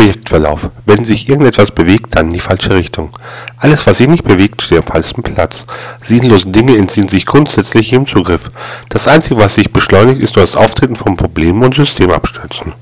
Projektverlauf. Wenn sich irgendetwas bewegt, dann in die falsche Richtung. Alles, was sich nicht bewegt, steht am falschen Platz. Sinnlose Dinge entziehen sich grundsätzlich im Zugriff. Das Einzige, was sich beschleunigt, ist nur das Auftreten von Problemen und Systemabstürzen.